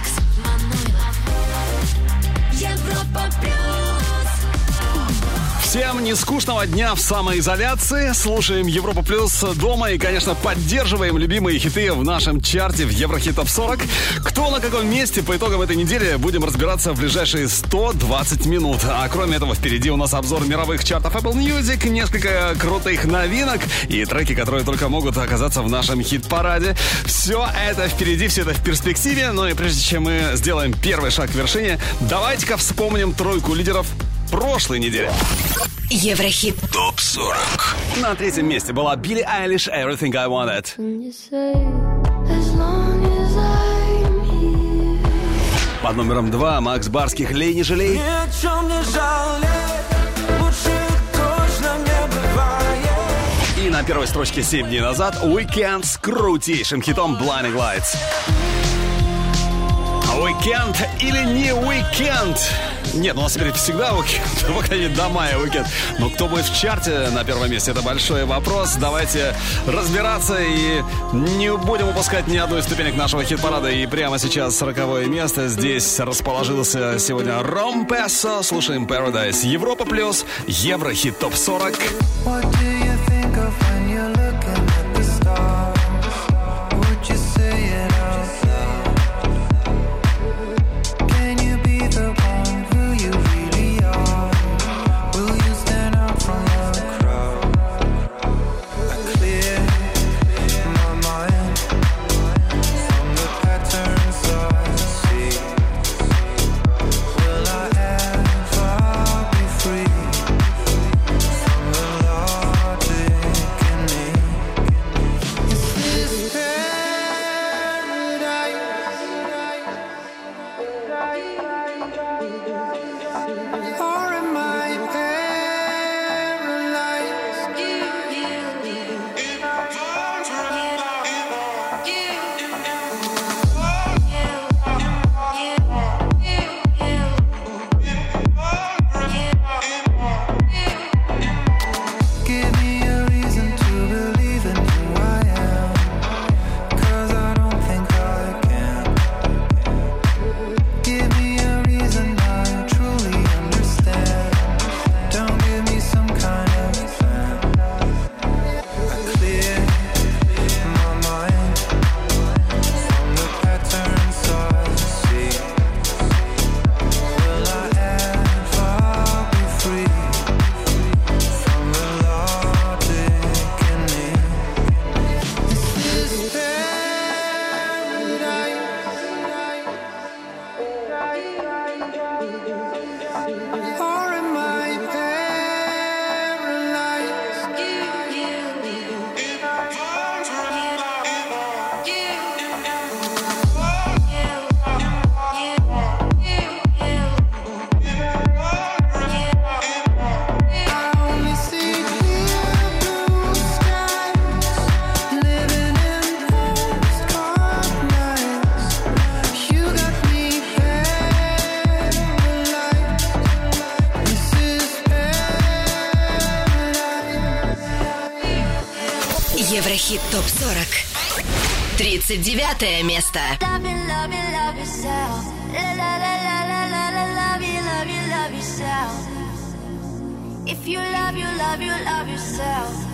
Алекс Манойлов. Европа плюс. Всем нескучного дня в самоизоляции. Слушаем Европа Плюс дома и, конечно, поддерживаем любимые хиты в нашем чарте в Еврохит Топ 40. Кто на каком месте по итогам этой недели будем разбираться в ближайшие 120 минут. А кроме этого, впереди у нас обзор мировых чартов Apple Music, несколько крутых новинок и треки, которые только могут оказаться в нашем хит-параде. Все это впереди, все это в перспективе. Но и прежде чем мы сделаем первый шаг к вершине, давайте-ка вспомним тройку лидеров прошлой недели. Еврохит. ТОП 40. На третьем месте была Билли Айлиш «Everything I Wanted». Под номером два Макс Барских «Лей, не жалей». Ни о чем не жалей, лучше точно не бывает. И на первой строчке 7 дней назад Weekend с крутейшим хитом Blinding Lights. Weekend или не Weekend? Нет, у нас теперь всегда уикенд, по крайней мере, до мая уикенд. Но кто будет в чарте на первом месте, это большой вопрос. Давайте разбираться и не будем упускать ни одной ступенек нашего хит-парада. И прямо сейчас сороковое место. Здесь расположился сегодня Ром Пессо. Слушаем Paradise. Европа плюс. Еврохит топ 40. What do you 39 место. Love you, love you, love yourself. La la la la la la la, love you, love you, love yourself. If you love you, love you, love yourself.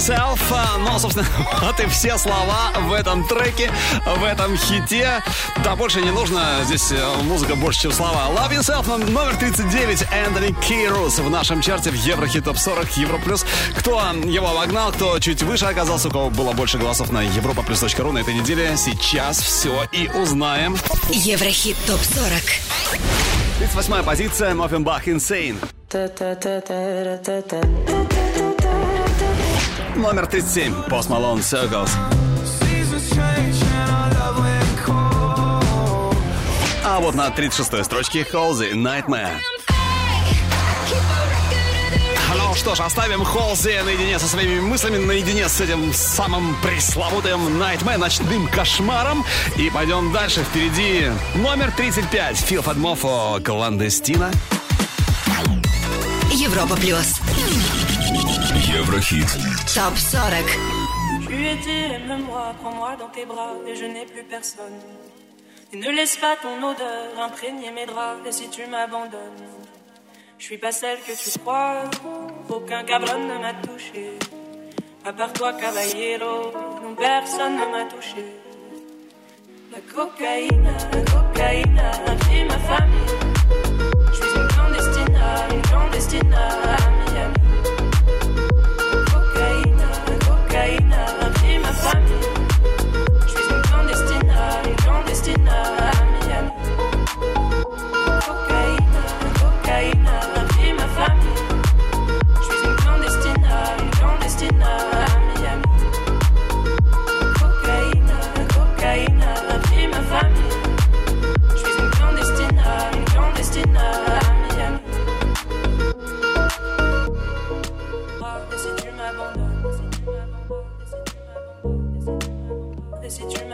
Yourself. А, Ну, собственно, вот и все слова в этом треке, в этом хите. Да, больше не нужно. Здесь э, музыка больше, чем слова. Love Yourself ном- номер 39. Энтони Кейрус в нашем чарте в Еврохит Топ 40 Евро Плюс. Кто его обогнал, кто чуть выше оказался, у кого было больше голосов на европаплюс.ру на этой неделе. Сейчас все и узнаем. Еврохит ТОП-40. 38 позиция. Моффенбах Insane. Номер 37. Post Malone Circles. А вот на 36-й строчке Холзи Nightmare. Ну что ж, оставим Холзи наедине со своими мыслями, наедине с этим самым пресловутым Nightmare, ночным кошмаром. И пойдем дальше. Впереди номер 35. Фил Фадмофо Кландестина. Европа Плюс. Еврохит. ТОП-40. Tu étais, aime-moi, prends-moi dans tes bras et je n'ai plus personne. Et ne laisse pas ton odeur imprégner mes draps et si tu m'abandonnes, je suis pas celle que tu crois, aucun cabron ne m'a touché. À part toi, caballero, non personne ne m'a touché. La cocaïne, la cocaïne a pris ma famille. Je suis une clandestine, une clandestine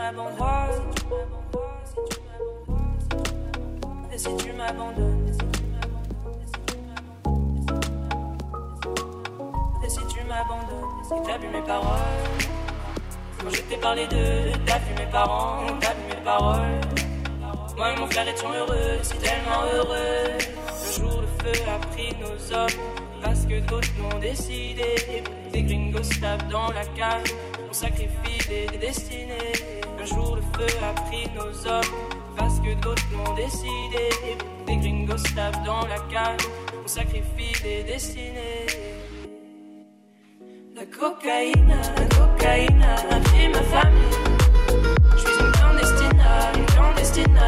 Si tu m'abandonnes, et si tu m'abandonnes, et si tu m'abandonnes, et t'as vu mes paroles, quand je t'ai parlé de, t'as vu mes parents, t'as vu mes paroles. Moi et mon frère étions heureux, si tellement heureux. Le jour le feu a pris nos hommes, parce que d'autres l'ont décidé. Des gringos tapent dans la cave, on sacrifie des destinées. Jour le feu a pris nos hommes, parce que d'autres l'ont décidé. Des gringos tapent dans la cave, on sacrifie des destinées. La cocaïne, la cocaïne a pris ma famille. Je suis une clandestine, une clandestine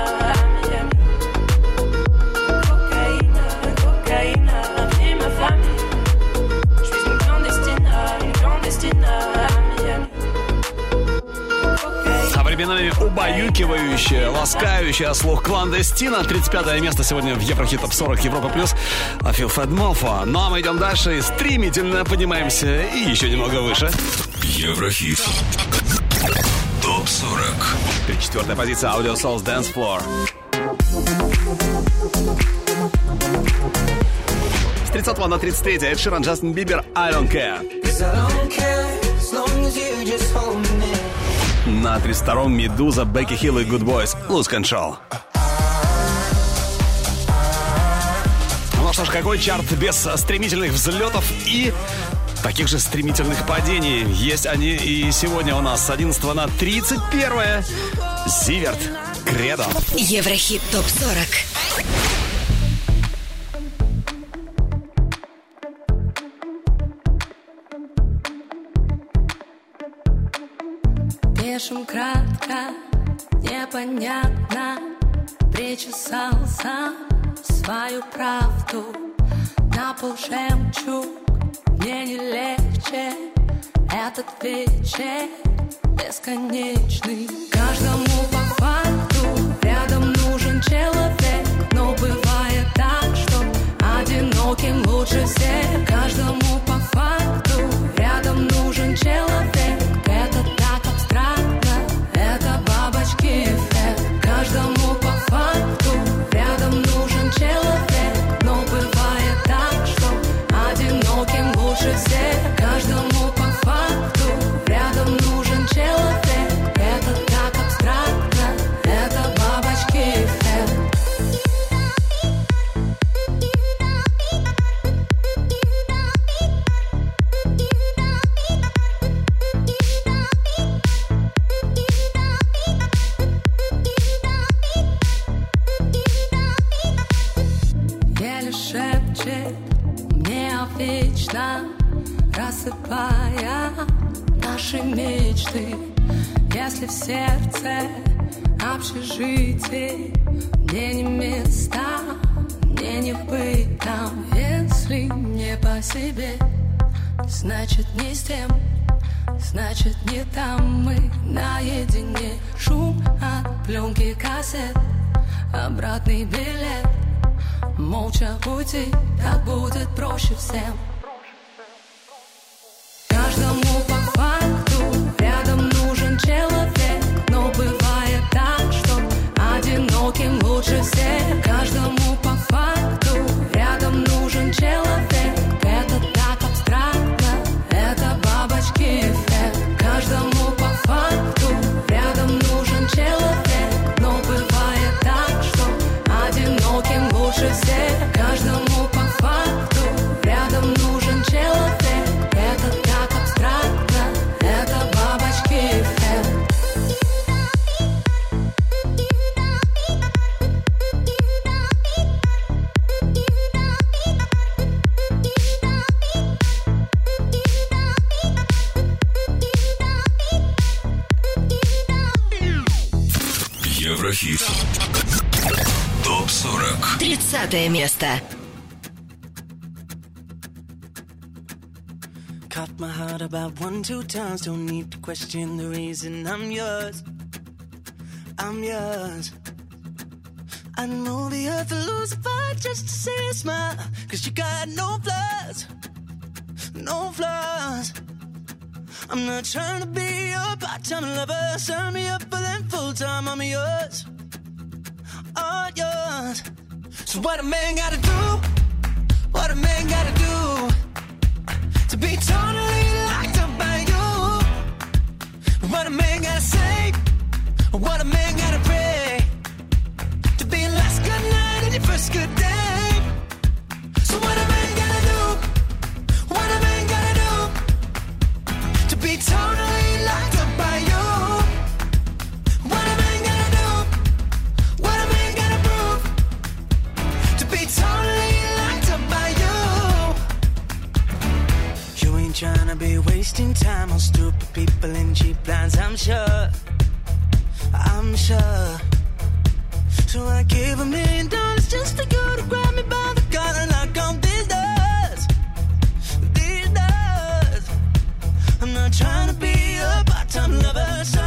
Современными убаюкивающая, ласкающая слух кландестина. 35 место сегодня в Еврохит Топ 40 Европа Плюс. А Фил Федмофа. Ну а мы идем дальше и стремительно поднимаемся и еще немного выше. Еврохит. Топ 40. 34 позиция Audio Souls Dance Floor. С 30 на 33 Эд Ширан, Джастин Бибер, I Don't Care. На 32-м Медуза, Бекки Хилл и Good Boys, Lose Control. Ну что ж, какой чарт без стремительных взлетов и таких же стремительных падений. Есть они и сегодня у нас с 11 на 31 Зиверт, Кредо. Еврохит ТОП-40. Слишком кратко, непонятно. Причесал сам свою правду На пол жемчуг. Мне не легче Этот вечер бесконечный. Каждому по факту рядом нужен человек. Но бывает так, что одиноким лучше всех. Каждому по факту рядом нужен человек наши мечты. Если в сердце общежитие, мне не места, мне не быть там. Если не по себе, значит не с тем, значит не там мы наедине. Шум от пленки кассет, обратный билет. Молча уйти, так будет проще всем Каждому по одиноким лучше всех. Каждому по факту 30 место. Caught my heart about one, two times. Don't need to question the reason I'm yours. I'm yours. I'd move the earth to lose a fight just to see a smile. Cause you got no flaws. No flaws. I'm not trying to be your part-time lover. Sign me up for them full-time. I'm yours. All yours. So what a man gotta do? What a man gotta do? to be totally locked up by you. What a man gotta say, what a man gotta pray to be last good night and your first good day. Tryna be wasting time on stupid people and cheap lines, I'm sure. I'm sure. So I give a million dollars just for you to grab me by the collar and knock on these doors. These doors. I'm not trying to be a part-time lover.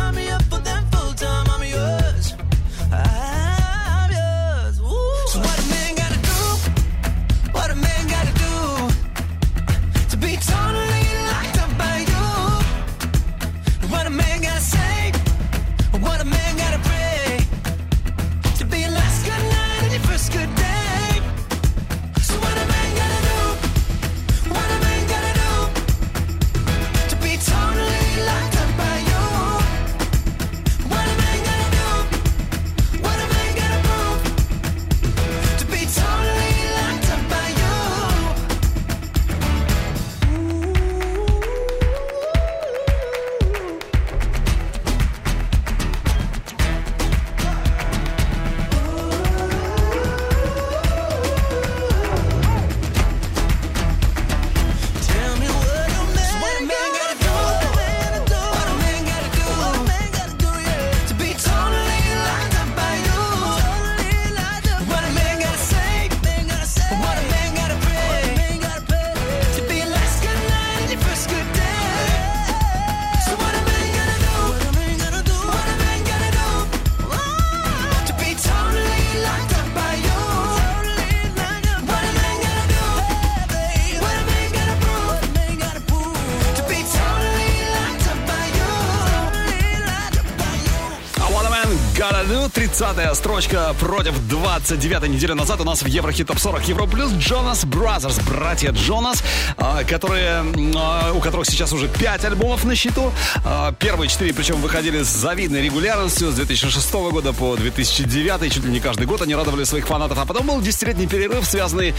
30-я строчка против 29-й недели назад у нас в Еврохит Топ 40 Европа Плюс Jonas Brothers, братья Джонас, а, которые, а, у которых сейчас уже 5 альбомов на счету. А, Первые 4, причем, выходили с завидной регулярностью с 2006 года по 2009, чуть ли не каждый год они радовали своих фанатов. А потом был десятилетний перерыв, связанный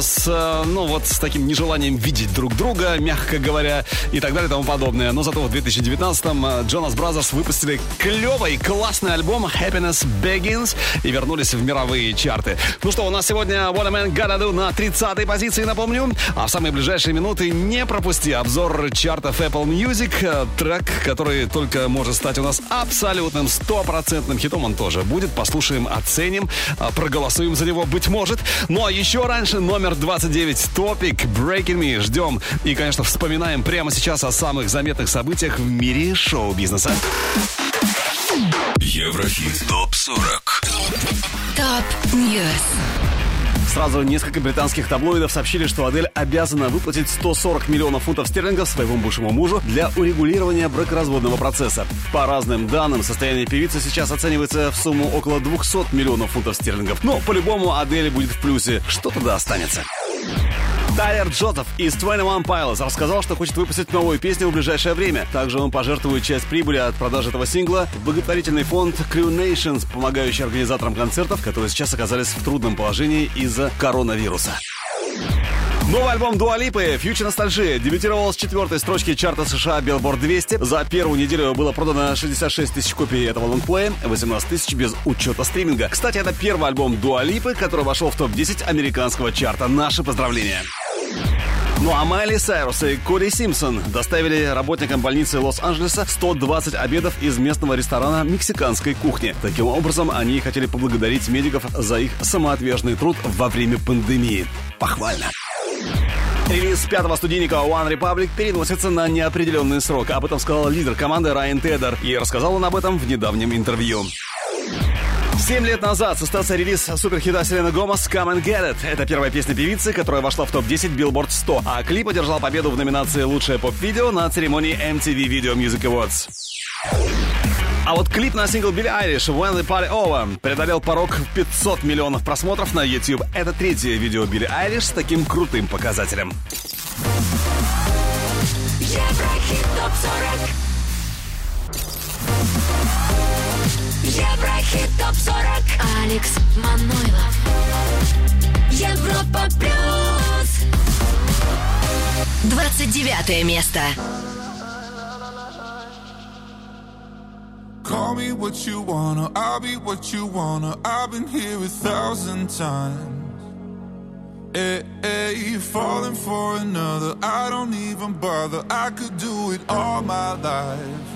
с, ну вот, с таким нежеланием видеть друг друга, мягко говоря, и так далее и тому подобное. Но зато в 2019-м Jonas Brothers выпустили клевый, классный альбом Happiness Begins и вернулись в мировые чарты. Ну что, у нас сегодня What a Man Gotta Do на 30-й позиции, напомню. А в самые ближайшие минуты не пропусти обзор чартов Apple Music. Э, Трек, который только может стать у нас абсолютным стопроцентным хитом, он тоже будет. Послушаем, оценим, э, проголосуем за него, быть может. Ну а еще раньше номер 29 Топик Breaking Me. Ждем и, конечно, вспоминаем прямо сейчас о самых заметных событиях в мире шоу-бизнеса. Еврохит ТОП-40 Top News. Сразу несколько британских таблоидов сообщили, что Адель обязана выплатить 140 миллионов фунтов стерлингов своему бывшему мужу для урегулирования бракоразводного процесса. По разным данным, состояние певицы сейчас оценивается в сумму около 200 миллионов фунтов стерлингов. Но по-любому Адель будет в плюсе. Что тогда останется? Тайлер Джозеф из 21 Pilots рассказал, что хочет выпустить новую песню в ближайшее время. Также он пожертвует часть прибыли от продажи этого сингла в благотворительный фонд Crew Nations, помогающий организаторам концертов, которые сейчас оказались в трудном положении из-за коронавируса. Новый альбом Дуа Липы «Future Nostalgia» дебютировал с четвертой строчки чарта США Billboard 200. За первую неделю было продано 66 тысяч копий этого лонгплея, 18 тысяч без учета стриминга. Кстати, это первый альбом Дуа Липы, который вошел в топ-10 американского чарта. Наши поздравления! Ну а Майли Сайрус и Коди Симпсон доставили работникам больницы Лос-Анджелеса 120 обедов из местного ресторана мексиканской кухни. Таким образом, они хотели поблагодарить медиков за их самоотверженный труд во время пандемии. Похвально. Релиз пятого студийника One Republic переносится на неопределенный срок. Об этом сказал лидер команды Райан Тедер. И рассказал он об этом в недавнем интервью. Семь лет назад состоялся релиз суперхита Селены Гомес «Come and Get It». Это первая песня певицы, которая вошла в топ-10 Billboard 100, а клип одержал победу в номинации «Лучшее поп-видео» на церемонии MTV Video Music Awards. А вот клип на сингл Билли Айлиш «When the Party Over» преодолел порог в 500 миллионов просмотров на YouTube. Это третье видео Билли Айлиш с таким крутым показателем. Алекс Манойлов Европа Плюс 29 место. Call me what you wanna, I'll be what you wanna. I've been here a thousand times. Hey, hey, falling for another, I don't even bother. I could do it all my life.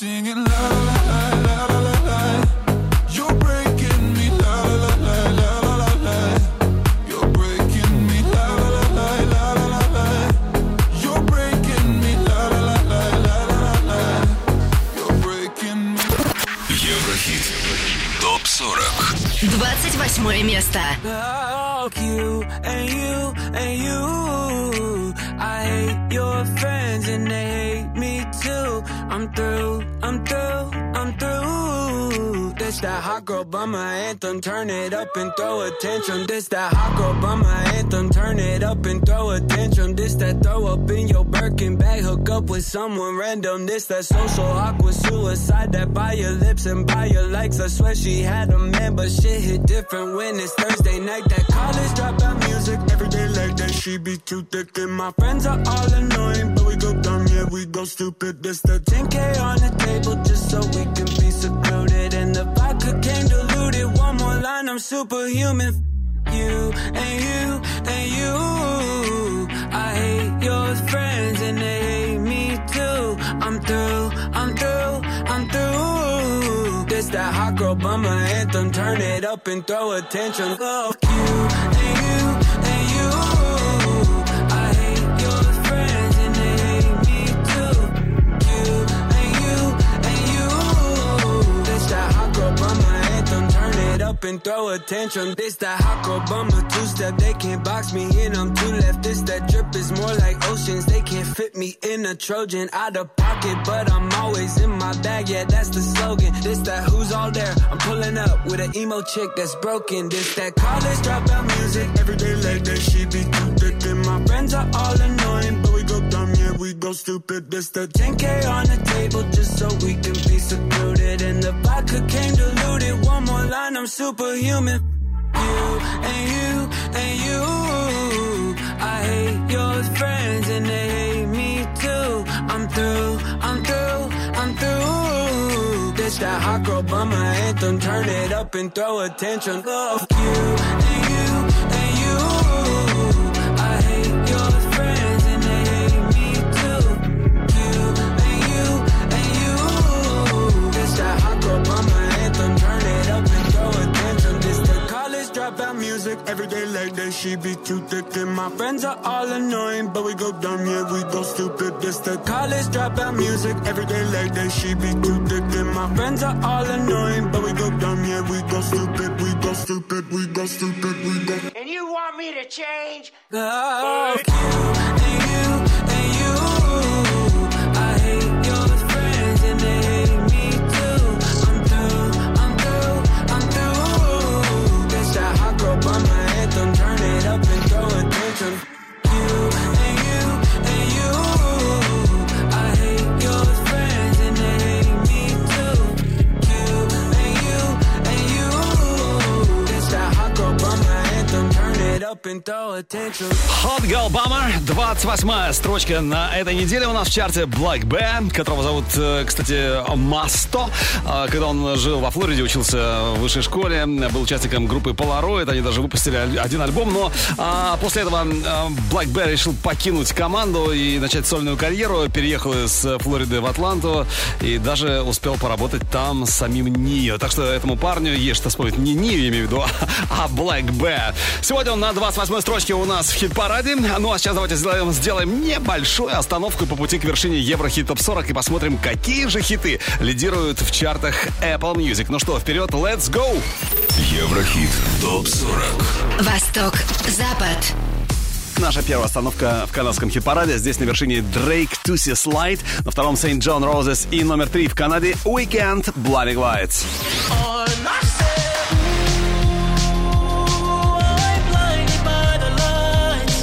singing la la la la la la. La 40. место. You and you and you. I'm through, I'm through, I'm through. This that hot girl by my anthem. Turn it up and throw a tantrum. This that hot girl by my anthem. Turn it up and throw a tantrum. This that throw up in your Birkin bag. Hook up with someone random. This that social awkward suicide. That by your lips and by your likes. I swear she had a man, but shit hit different when it's Thursday night. That college dropout music every day. She be too thick and my friends are all annoying, but we go dumb, yeah, we go stupid. This the 10k on the table just so we can be secluded. And the vodka came diluted. One more line, I'm superhuman. You and you and you. I hate your friends and they hate me too. I'm through, I'm through, I'm through. That hot girl bummer anthem. Turn it up and throw attention. Fuck you and you and you. Up and throw a tantrum. This that hot girl bummer two step. They can't box me in. I'm too left. This that drip is more like oceans. They can't fit me in a Trojan. Out of pocket, but I'm always in my bag. Yeah, that's the slogan. This that who's all there. I'm pulling up with an emo chick that's broken. This that college dropout music. Every day like that. She be too thick and my friends are all annoying, but we dumb. Yeah, we go stupid. This the 10k on the table just so we can be secluded. And the vodka came diluted. One more line, I'm superhuman. You and you and you. I hate your friends and they hate me too. I'm through, I'm through, I'm through. This that hot girl bummer anthem. Turn it up and throw a tantrum. Fuck you and you Every day like that, she be too thick. And my friends are all annoying, but we go dumb, yeah, we go stupid. This the college dropout music. Every day like that, she be too thick. And my friends are all annoying, but we go dumb, yeah, we go stupid, we go stupid, we go stupid, we go. And you want me to change? Fuck you you and you. Hot Girl Bummer, 28 строчка на этой неделе у нас в чарте Black Bear, которого зовут, э, кстати, Масто. А, Когда он жил во Флориде, учился в высшей школе, был участником группы Polaroid, они даже выпустили один альбом, но а, после этого а, Black Bear решил покинуть команду и начать сольную карьеру, переехал из Флориды в Атланту и даже успел поработать там с самим Нио. Так что этому парню есть что вспомнить. Не Нио, я имею в виду, а Black Bear. Сегодня он на 28 строчке у нас в хит-параде. Ну а сейчас давайте сделаем, сделаем небольшую остановку по пути к вершине Еврохит Топ 40 и посмотрим, какие же хиты лидируют в чартах Apple Music. Ну что, вперед, let's go! Еврохит. Топ 40. Восток, Запад. Наша первая остановка в канадском хит-параде. Здесь на вершине Drake Tussy Slide, на втором St. John Roses и номер три в Канаде Weekend Blinding Lights.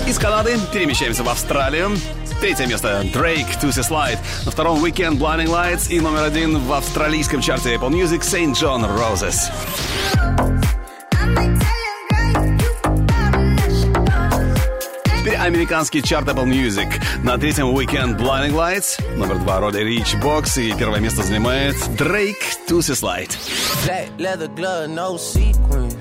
Из Канады перемещаемся в Австралию. Третье место Drake Tussy Slide. На втором Weekend Blinding Lights и номер один в австралийском чарте Apple Music St. John Roses. Теперь американский чарт Apple Music. На третьем Weekend Blinding Lights, номер два роли Rich Box и первое место занимает Drake Tuesday Slide. Black leather glove, no sequins.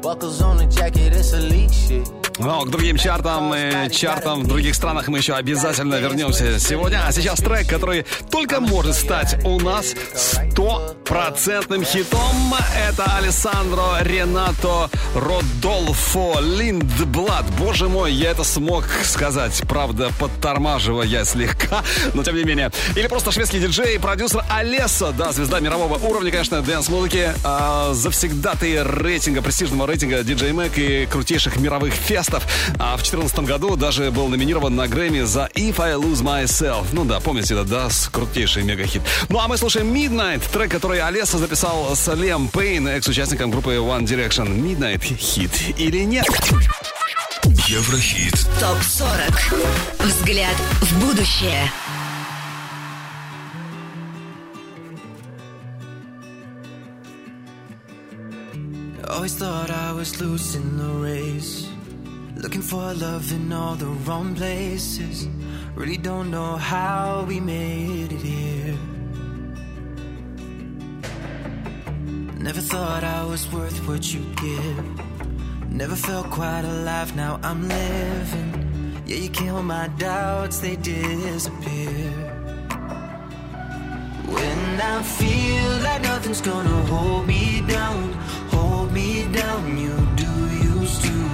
Buckles on the jacket, it's Alyx shit. Но к другим чартам и чартам в других странах мы еще обязательно вернемся сегодня. А сейчас трек, который только может стать у нас стопроцентным хитом. Это Алессандро Ренато Родолфо Линдблад. Боже мой, я это смог сказать. Правда, подтормаживая я слегка, но тем не менее. Или просто шведский диджей, продюсер Alesso. Да, звезда мирового уровня, конечно, dance-музыки. А, завсегдатый рейтинга, престижного рейтинга DJ Mag и крутейших мировых фестов. А в 2014 году даже был номинирован на Грэмми за If I Lose Myself. Ну да, помните, это да, крутейший мегахит. Ну а мы слушаем Midnight, трек, который Олеса записал с Лем Пейн, экс-участником группы One Direction. Midnight хит или нет? Еврохит. ТОП-40. Взгляд в будущее. Always thought I was losing the race. Looking for love in all the wrong places. Really don't know how we made it here. Never thought I was worth what you give. Never felt quite alive, now I'm living. Yeah, you kill my doubts, they disappear. When I feel like nothing's gonna hold me down, hold me down, you do used to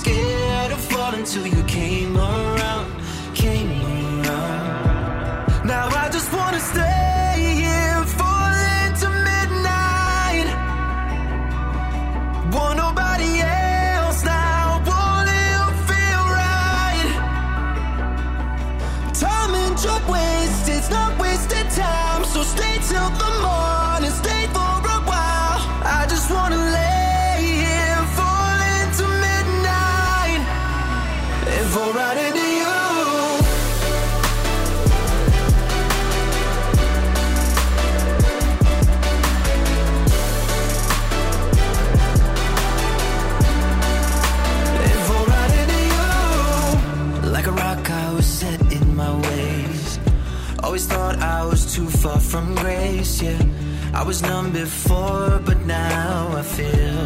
scared of falling till you came around, came around. Now I just wanna stay far from grace, yeah. I was numb before, but now I feel.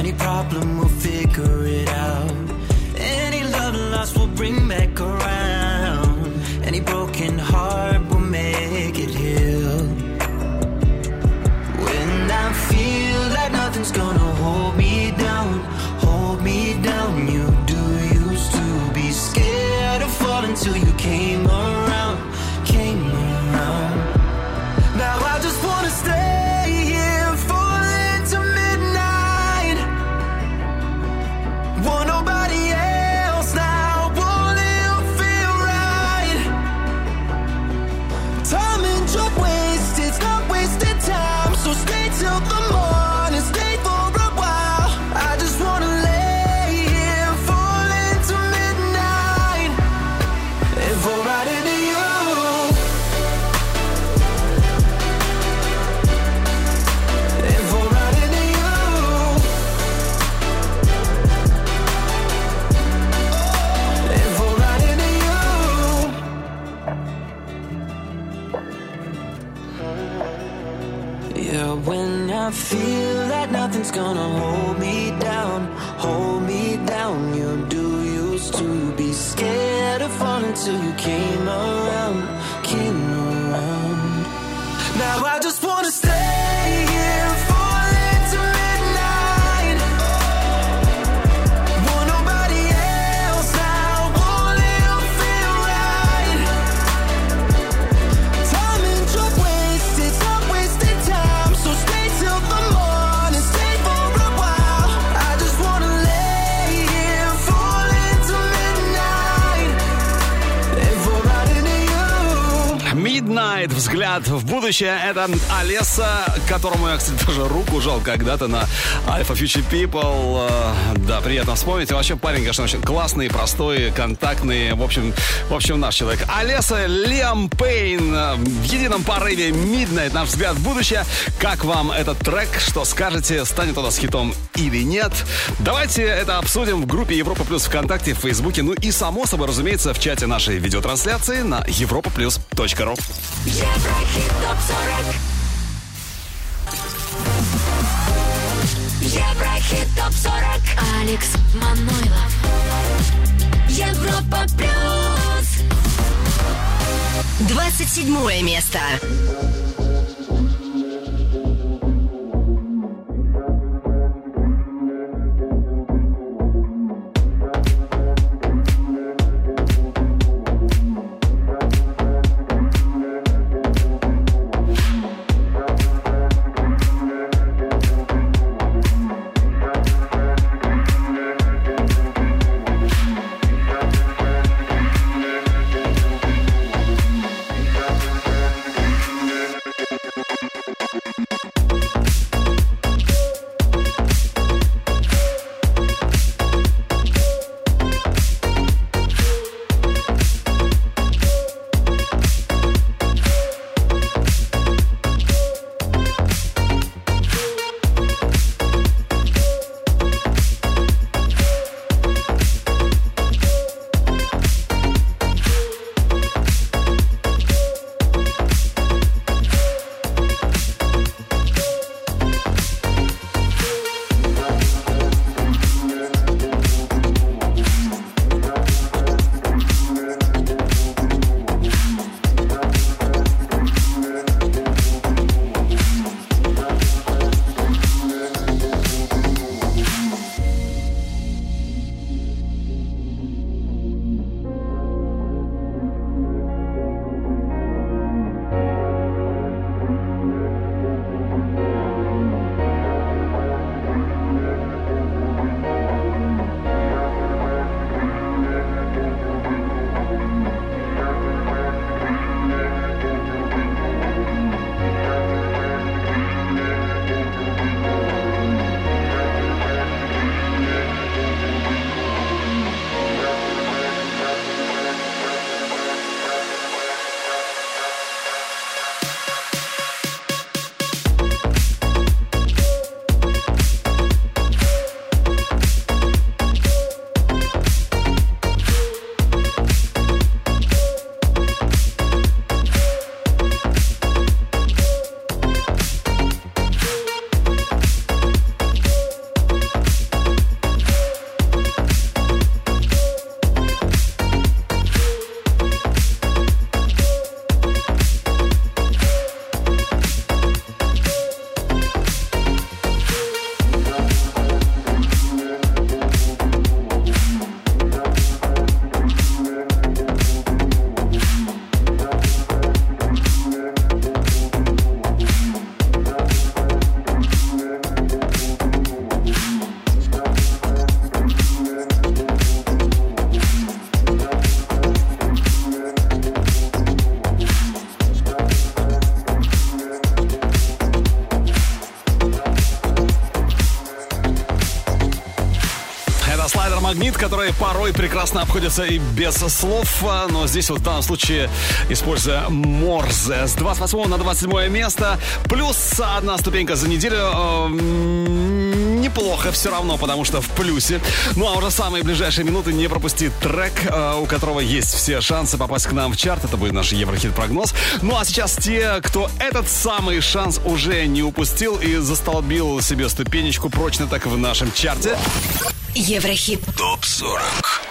Any problem, we'll figure it out. Any love lost, we'll bring back around. В будущее. Это Олеса, которому я, кстати, тоже руку жал когда-то на Alpha Future People. Э, Да, приятно вспомнить. И вообще парень, конечно, очень классный, простой, контактный. В общем, в общем, наш человек. Олеса, Лиам Пейн э, в едином порыве Midnight, наш взгляд в будущее. Как вам этот трек? Что скажете? Станет у нас хитом или нет? Давайте это обсудим в группе Европа Плюс ВКонтакте, в Фейсбуке, ну и, само собой, разумеется, в чате нашей видеотрансляции на europaplus.ru. Еврохит ТОП-40 Еврохит ТОП-40 Алекс Манойлов. Европа Плюс 27 место. Который порой прекрасно обходится и без слов, а, но здесь вот в данном случае используя Морзе. С 28 на 27 место, плюс одна ступенька за неделю. э, Неплохо все равно, потому что в плюсе. Ну а уже самые ближайшие минуты не пропусти трек, э, у которого есть все шансы попасть к нам в чарт. Это будет наш Еврохит-прогноз. Ну а сейчас те, кто этот самый шанс уже не упустил и застолбил себе ступенечку прочно так в нашем чарте. Еврохит. ТОП-40.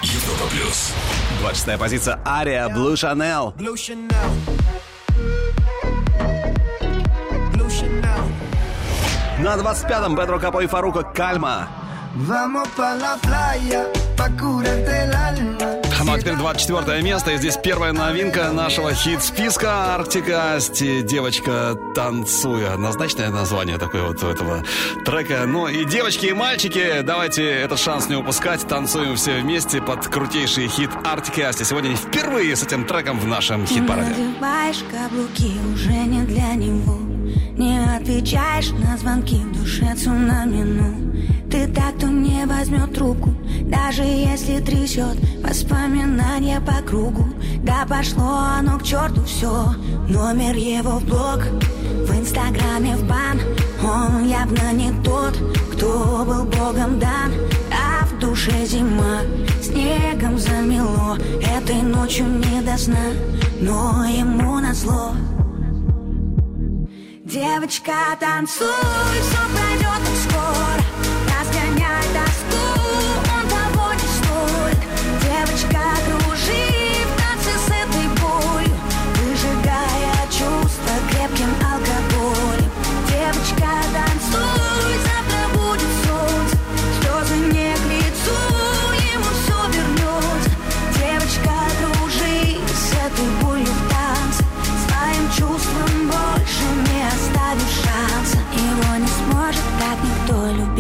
Европа Плюс. 26 позиция Ария, Blue Chanel. Blue Chanel. Blue Chanel. На 25-м Петро Капо и Фаруко Кальма. Vamos pa la playa, pa curarte el alma. Ну а теперь 24 место. И здесь первая новинка нашего хит-списка Арктика. Девочка танцуя. Однозначное название такое вот у этого трека. Ну и девочки, и мальчики, давайте этот шанс не упускать. Танцуем все вместе под крутейший хит Арктики Асти. Сегодня впервые с этим треком в нашем хит-параде. Каблуки уже не для него Не отвечаешь на звонки в душе цунами, ну Ты так, кто не возьмет трубку Даже если трясет воспоминания по кругу. Да пошло оно к черту все Номер его в блог В инстаграме в бан. Он явно не тот, кто был богом дан. А в душе зима Снегом замело. Этой ночью не до сна Но ему назло Девочка, танцуй, все пройдет скоро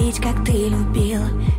любить, как ты любила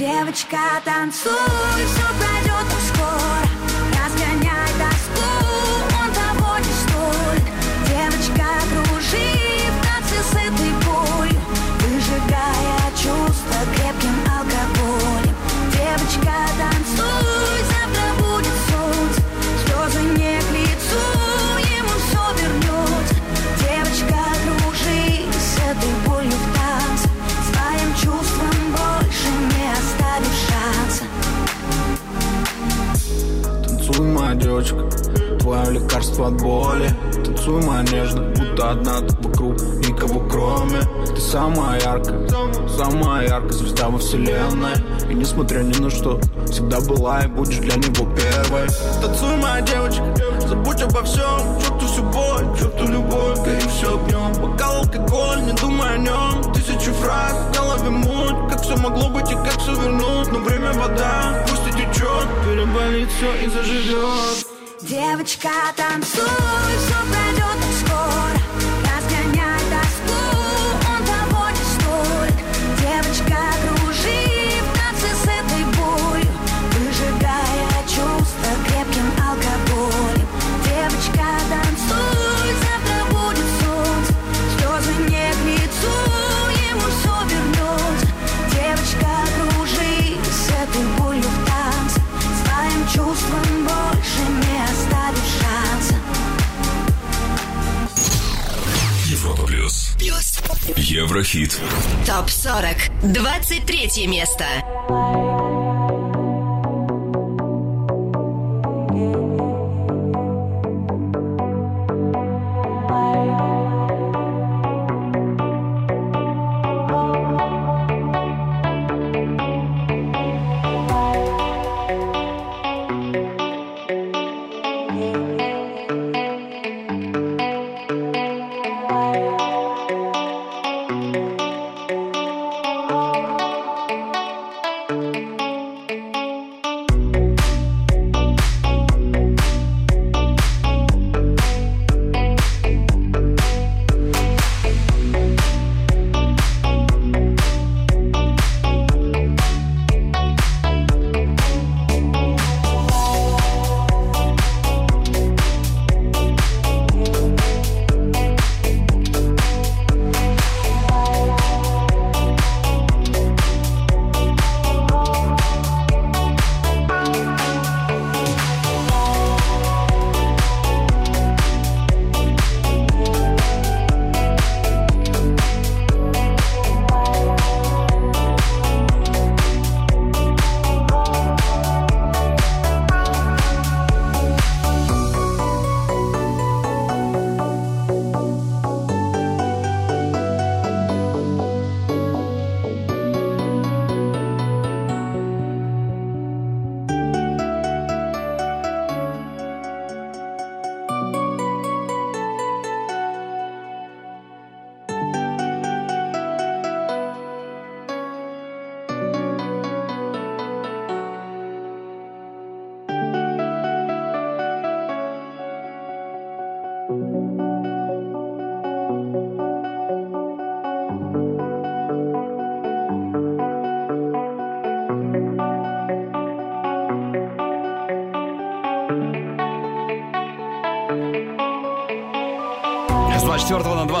Девочка, танцуй, все пройдет скоро. Разгоняй тоску, он того не стоит. Девочка, кружи в танце с твое лекарство от боли. Танцуй, нежно, будто одна тут вокруг. Никого кроме. Ты самая яркая, самая яркая звезда во вселенной. И несмотря ни на что, всегда была и будешь для него первой. Танцуй, моя девочка, забудь обо всем. Черту всю боль, черту любовь, гори все огнем Бокал алкоголь, не думай о нем Тысячу фраз, в голове муть. Как все могло быть и как все вернуть? Но время вода, пусть и течет Переболит все и заживет Девочка, танцуй, все пройдет Еврохит. Топ 40. 23 место.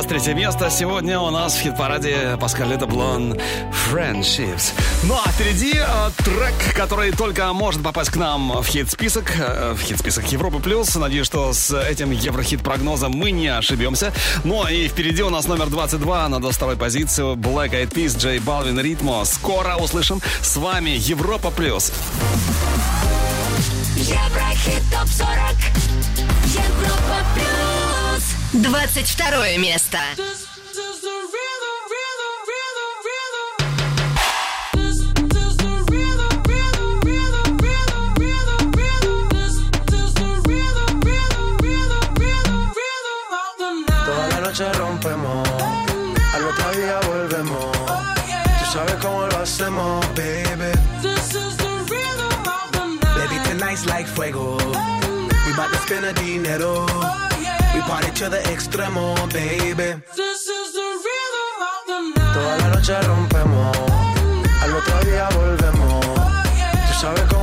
24 на 23 место. Сегодня у нас в хит-параде Паскаль Блон Friendships. Ну а впереди э, трек, который только может попасть к нам в хит-список, э, в хит-список Европы+. плюс. Надеюсь, что с этим Еврохит-прогнозом мы не ошибемся. Ну и впереди у нас номер 22 на 22 позиции Black Eyed Peas, Джей Балвин, Ритмо. Скоро услышим. С вами Европа+. плюс. Еврохит ТОП-40 Европа Плюс 22 место. Toda la noche rompemos, al otro día volvemos. Tú sabes cómo lo hacemos, baby. Baby, tonight's like fuego. We bout to spend a dinero. We party to the extremo, baby. Toda la noche rompemos, al otro día volvemos. Tú sabes cómo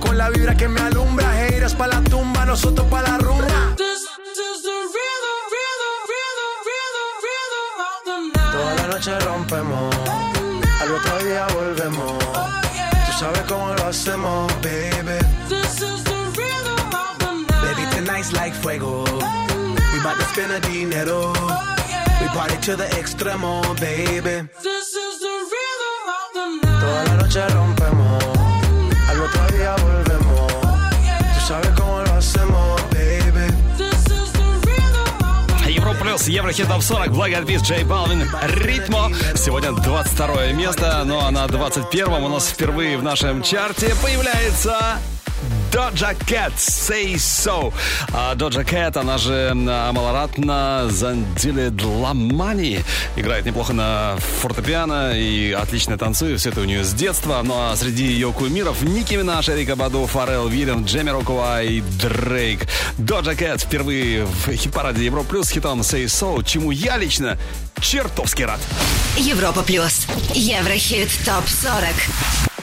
con la vibra que me alumbra. Heiras pa' la tumba, nosotros pa' la rumba. Toda la noche rompemos, al otro día volvemos. Tú sabes cómo lo hacemos, baby. Baby, tonight's like fuego. We bout to spend a dinero. We party to the extremo, baby. Toda la noche rompemos, Плюс, Еврохит топ 40, Black Eyed Peas, Джей Балвин, Ритмо. Сегодня 22 место, ну а на 21 у нас впервые в нашем чарте появляется Доджа Кэт, Say So. Доджа Кэт, она же Амаларатна Зандиле Дламани. Играет неплохо на фортепиано и отлично танцует. Все это у нее с детства. Ну а среди ее кумиров Ники Минаж, Эрика Баду, Фарел Вильям, Джемми Рокуа и Дрейк. Доджа Кэт впервые в хит-параде Европа Плюс хитом Say So, чему я лично чертовски рад. Европа плюс. Еврохит топ 40.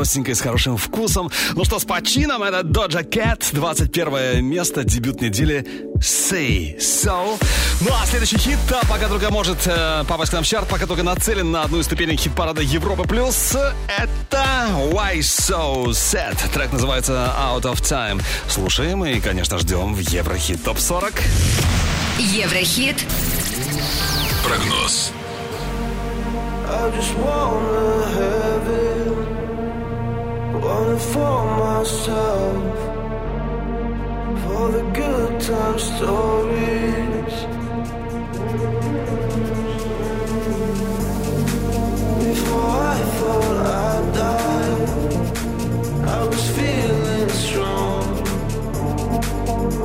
Миленько, простенько и с хорошим вкусом. Ну что, с почином, это Doja Cat, 21 место, дебют недели Say So. Ну а следующий хит, пока только может э, попасть к нам в чарт, пока только нацелен на одну из ступенек хит-парада Европа+, плюс, это Why So Sad. Трек называется Out of Time. Слушаем и, конечно, ждем в Еврохит ТОП 40. Еврохит. Прогноз. I just wanna have it, want it for myself, for the good time stories. Before I thought I'd die, I was feeling strong.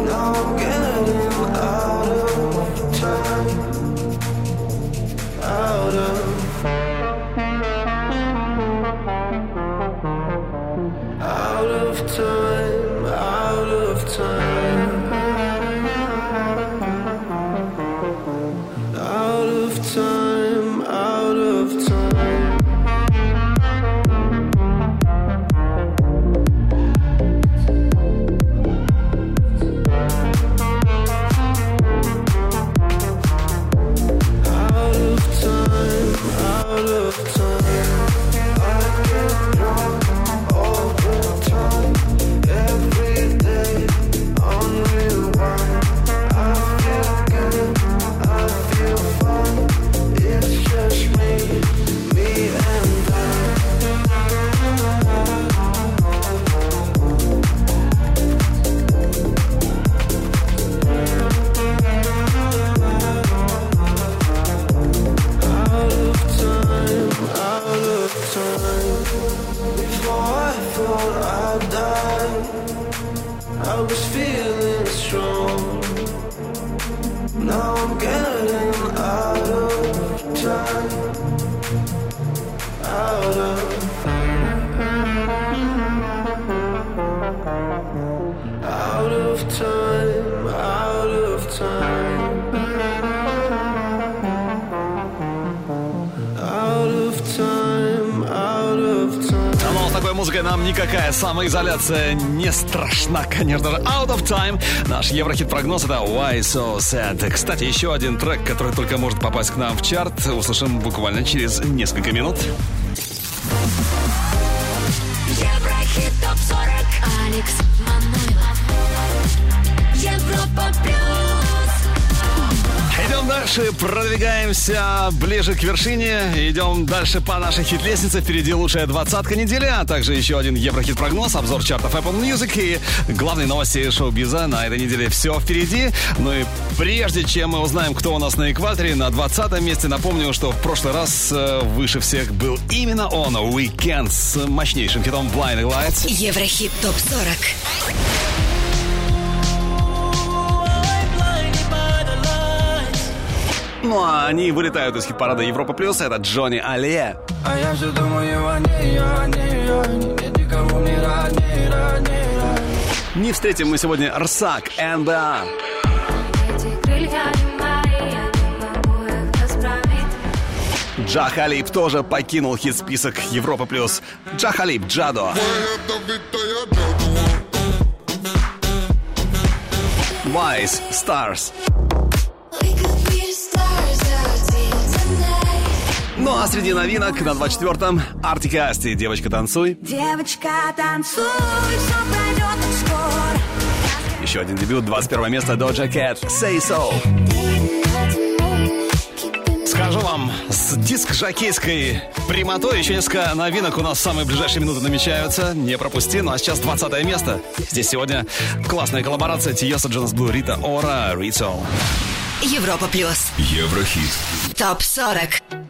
Now I'm getting out of time, out of. Никакая самоизоляция не страшна, конечно же. Out of Time. Наш Еврохит-прогноз это Why So Sad. Кстати, еще один трек, который только может попасть к нам в чарт, услышим буквально через несколько минут. Еврохит ТОП-40 Алекс Манойлов Европа Плюс дальше, продвигаемся ближе к вершине. Идем дальше по нашей хит-лестнице. Впереди лучшая двадцатка недели, а также еще один Еврохит-прогноз, обзор чартов Apple Music и главные новости шоу-биза на этой неделе. Все впереди. Ну и прежде чем мы узнаем, кто у нас на экваторе, на 20 месте напомню, что в прошлый раз э, выше всех был именно он, Weekend, с мощнейшим хитом Blinding Lights. Еврохит ТОП-40. Ну а они вылетают из хит-парада Европа Плюс. Это Джонни Алия. А я все думаю о ней, о ней, о ней. Нет никого мне родней, родней, родней. Не встретим мы сегодня Рсак, НБА. Джа Халиб тоже покинул хит-список Европа Плюс. Джа Халиб, Джадо. Wise, Stars. Ну, а среди новинок на 24-м Артик Асти «Девочка, танцуй». Девочка, танцуй, все пройдет так скоро. Еще один дебют, 21 место, Doja Cat, «Say So». Скажу вам, с диск-жокейской прямотой еще несколько новинок у нас в самые ближайшие минуты намечаются. Не пропусти, ну а сейчас 20 место. Здесь сегодня классная коллаборация Тиоса Джонас Блу, Рита Ора, Ритсо. Европа плюс. Еврохит. Топ 40.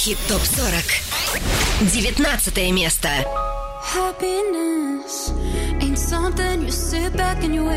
Еврохит ТОП-40. 19 место. Happiness ain't something you sit back and you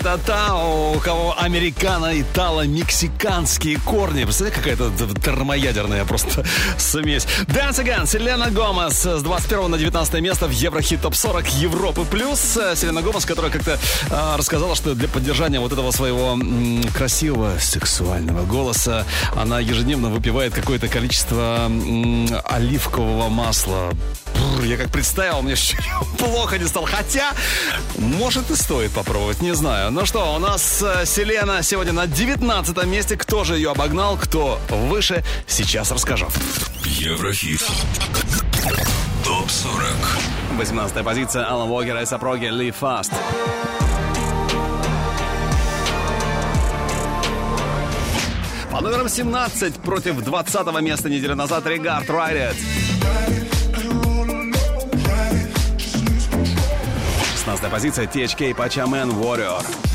это та, у кого американо-итало-мексиканские корни. Представляете, какая-то термоядерная просто смесь. Dance Again. Селена Гомес с 21 на 19 место в Еврохит Топ 40 Европы плюс. Селена Гомес, которая как-то э, рассказала, что для поддержания вот этого своего м, красивого сексуального голоса она ежедневно выпивает какое-то количество м, оливкового масла. Я как представил, мне плохо не стало. Хотя, может и стоит попробовать, не знаю. Ну что, у нас э, Селена сегодня на 19 месте. Кто же ее обогнал, кто выше, сейчас расскажу. Еврохит. Топ 40. 18 позиция Алла Вогера и Сапроги Live Fast. По номерам 17 против 20 места неделю назад Регард Ride It. 16 позиция THK Пачамен Warrior.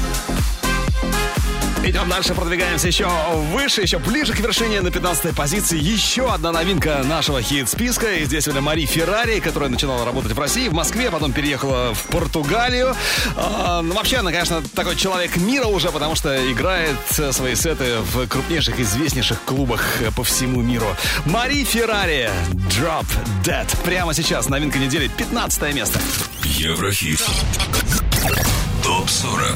Идем дальше, продвигаемся еще выше, еще ближе к вершине на 15 позиции. Еще одна новинка нашего хит-списка. И здесь это Мари Феррари, которая начинала работать в России, в Москве, потом переехала в Португалию. А, ну, вообще, она, конечно, такой человек мира уже, потому что играет свои сеты в крупнейших, известнейших клубах по всему миру. Мари Феррари, Drop Dead. Прямо сейчас новинка недели, 15 место. Еврохит. Топ 40.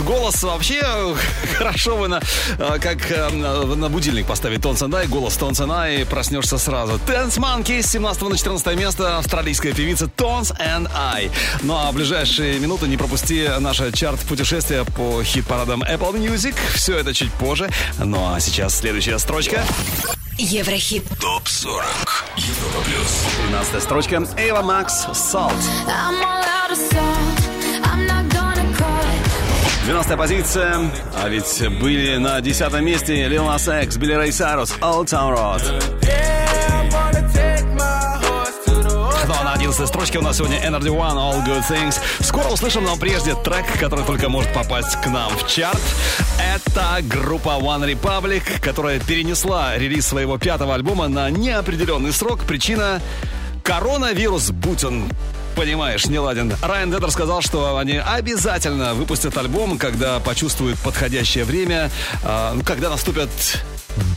вот голос вообще хорошо бы на, э, как э, на будильник поставить Тонсенай, голос Тонсенай, проснешься сразу. Тенс Манки 17 на 14 место, австралийская певица Тонс and I. Ну а в ближайшие минуты не пропусти наше чарт путешествия по хит-парадам Apple Music. Все это чуть позже. Ну а сейчас следующая строчка. Еврохит. Топ-40. Европа плюс. 13 строчка. Эва Макс. Salt. I'm alive. 12 позиция. А ведь были на 10 месте Lil Nas X, Billy Ray Cyrus, Old Town Road. Но на 11 строчке у нас сегодня Energy One, All Good Things. Скоро услышим, но прежде трек, который только может попасть к нам в чарт. Это группа One Republic, которая перенесла релиз своего пятого альбома на неопределенный срок. Причина коронавирус, будь он понимаешь, не ладен. Райан Дедер сказал, что они обязательно выпустят альбом, когда почувствуют подходящее время, а, ну, когда наступят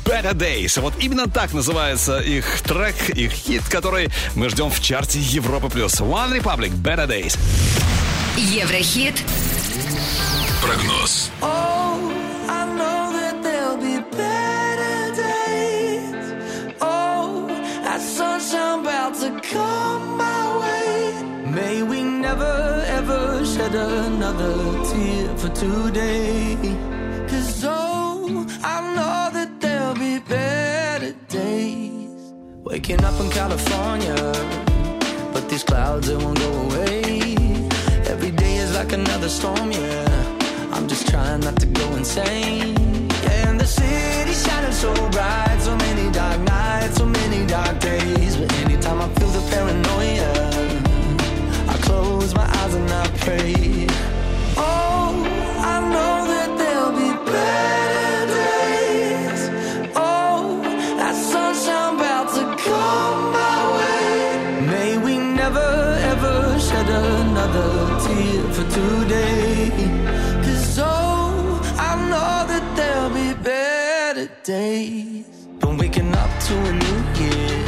Better Days. Вот именно так называется их трек, их хит, который мы ждем в чарте Европы+. плюс. One Republic, Better Days. Еврохит. Прогноз. Come shed another tear for today. Cause oh, I know that there'll be better days. Waking up in California, but these clouds, they won't go away. Every day is like another storm, yeah. I'm just trying not to go insane. Yeah, and the city shining so bright. So many dark nights, so many dark days. But anytime I feel the paranoia pray. Oh, I know that there'll be better days. Oh, that sunshine about to come my way. May we never ever shed another tear for today. Cause oh, I know that there'll be better days. Been waking up to a new year.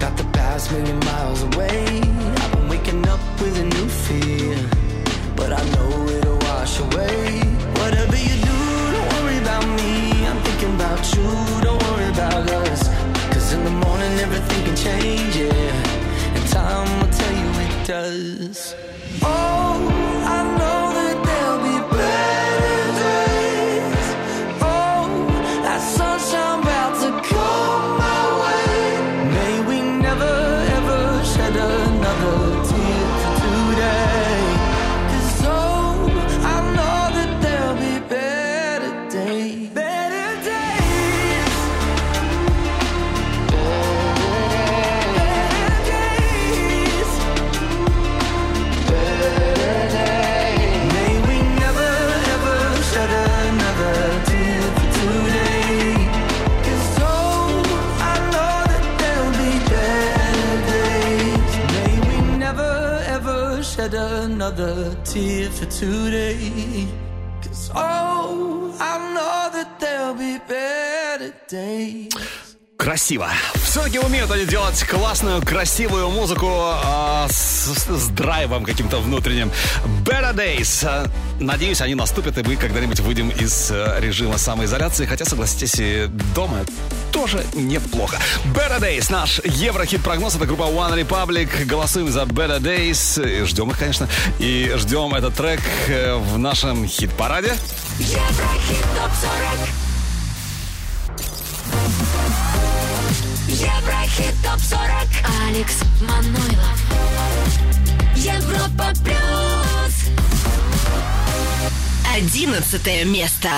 Got the past million miles away. Up with a new fear. But I know it'll wash away. Whatever you do, don't worry about me. I'm thinking about you, don't worry about us. Cause in the morning, everything can change, yeah. And time will tell you it does. Oh, for two days. Красиво. Все-таки умеют они делать классную, красивую музыку а, с, с драйвом каким-то внутренним. Better Days. А, Надеюсь, они наступят, и мы когда-нибудь выйдем из э, режима самоизоляции. Хотя, согласитесь, и дома тоже неплохо. Better Days. Наш Еврохит-прогноз. Это группа One Republic. Голосуем за Better Days. Ждем их, конечно. И ждем этот трек э, в нашем хит-параде. Еврохит ТОП-40 Еврохит ТОП-40 Алекс Манойлов. Европа Плюс. Одиннадцатое место.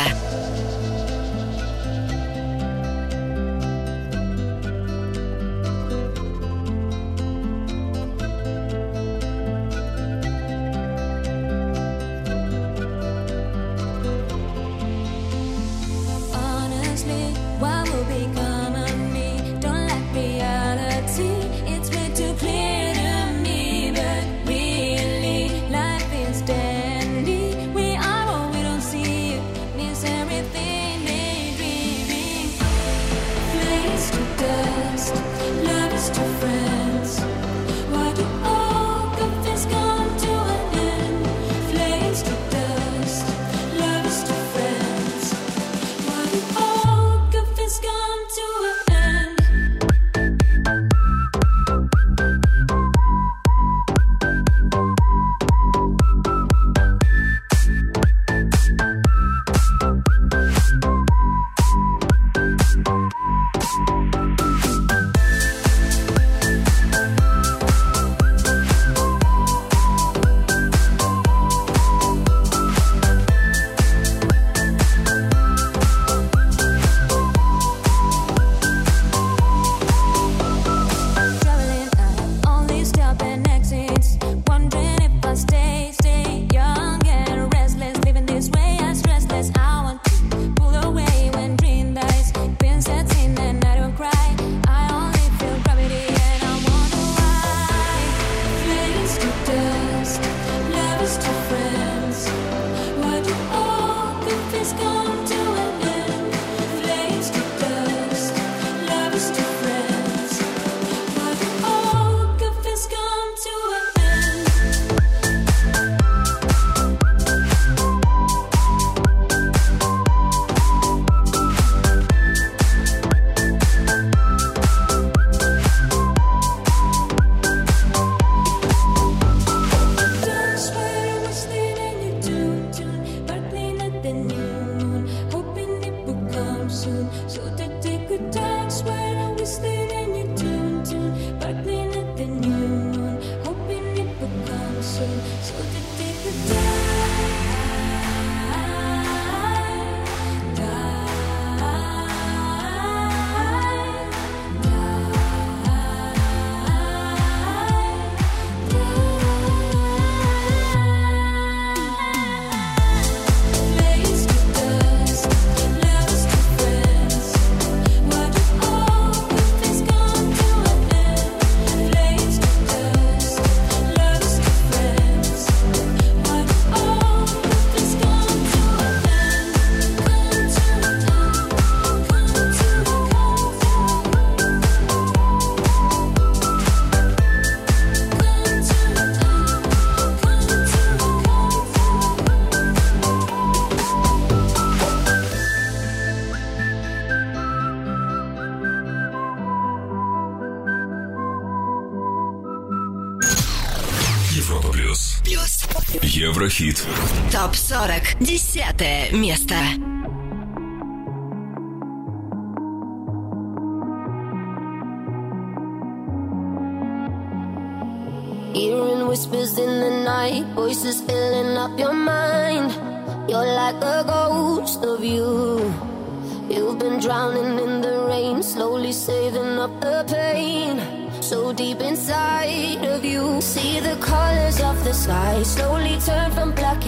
Еврохит. ТОП-40. Десятое место.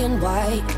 And white.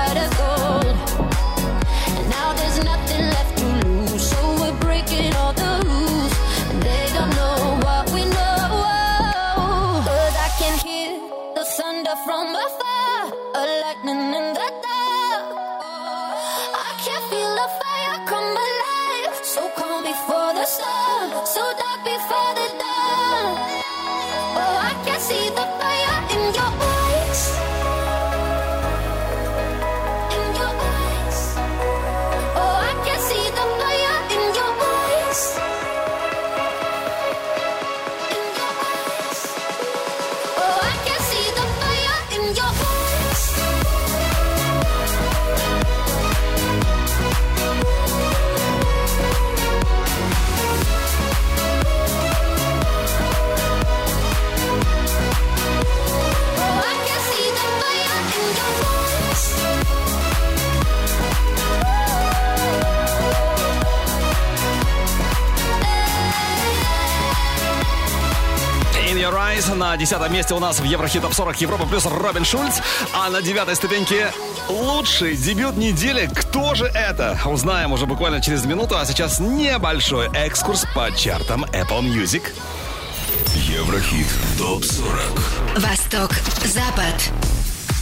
Eyes на десятом месте у нас в Еврохит Топ 40 Европа плюс Робин Шульц. А на девятой ступеньке лучший дебют недели. Кто же это? Узнаем уже буквально через минуту. А сейчас небольшой экскурс по чартам Apple Music. Еврохит ТОП-40. Восток, Запад.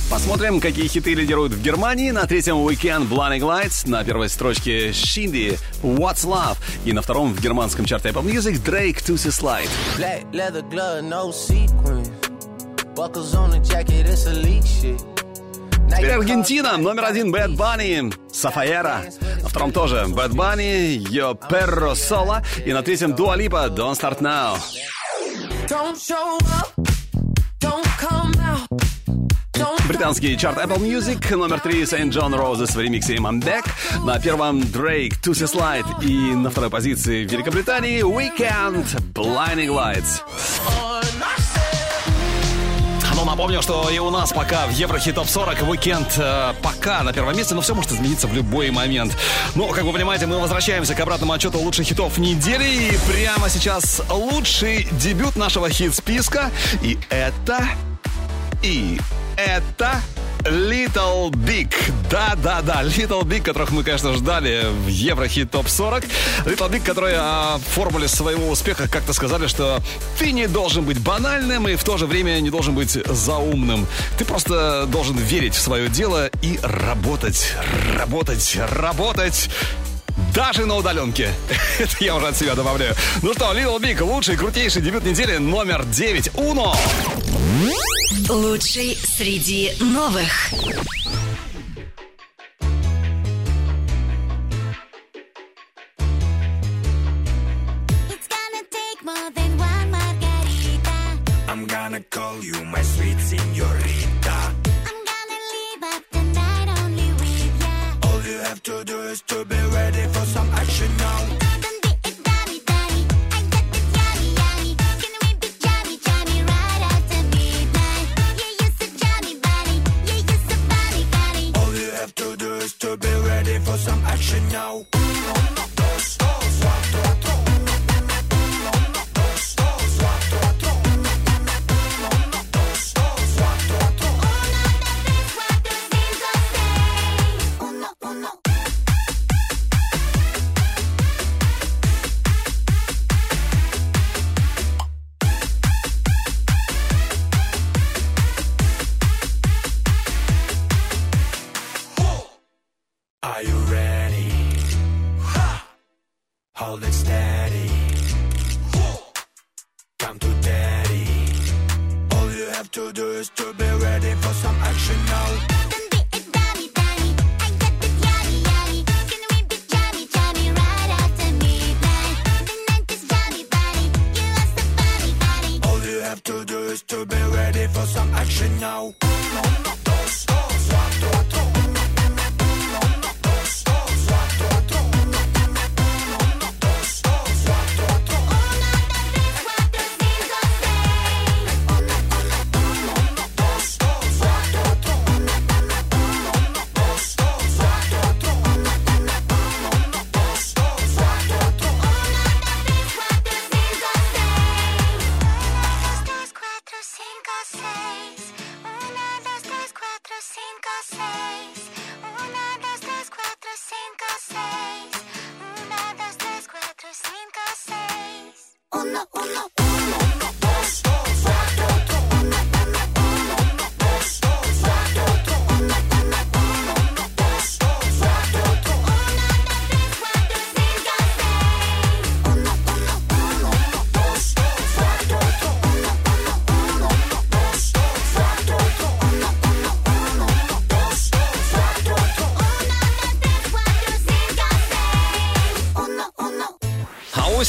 Посмотрим, какие хиты лидируют в Германии. На третьем Weekend Blinding Lights, на первой строчке Shindy What's Love и на втором в германском чарте Apple Music Drake Tusi Slide. Black leather glove, no sequin. Buckles on the jacket, it's elite shit. Теперь Аргентина, номер один Bad Bunny, Сафаера. На втором тоже Bad Bunny, Yo Perro Sola. И на третьем Lipa, Don't Start Now. Don't show up, don't. Британский чарт Apple Music, номер три Saint John Roses в ремиксе I'm Back. На первом Drake, Tusi Slide. И на второй позиции в Великобритании Weekend, Blinding Lights. Ну, напомню, что и у нас пока в Еврохит Топ 40 Weekend э, пока на первом месте, но все может измениться в любой момент. Ну, как вы понимаете, мы возвращаемся к обратному отчету лучших хитов недели. И прямо сейчас лучший дебют нашего хит-списка. И это... И это Little Big. Да-да-да, Little Big, которых мы, конечно, ждали в Еврохит Топ 40. Little Big, которые о формуле своего успеха как-то сказали, что ты не должен быть банальным и в то же время не должен быть заумным. Ты просто должен верить в свое дело и работать, работать, работать. Даже на удаленке. Это я уже от себя добавляю. Ну что, Little Big, лучший, крутейший дебют недели номер 9. Уно! Лучший среди новых.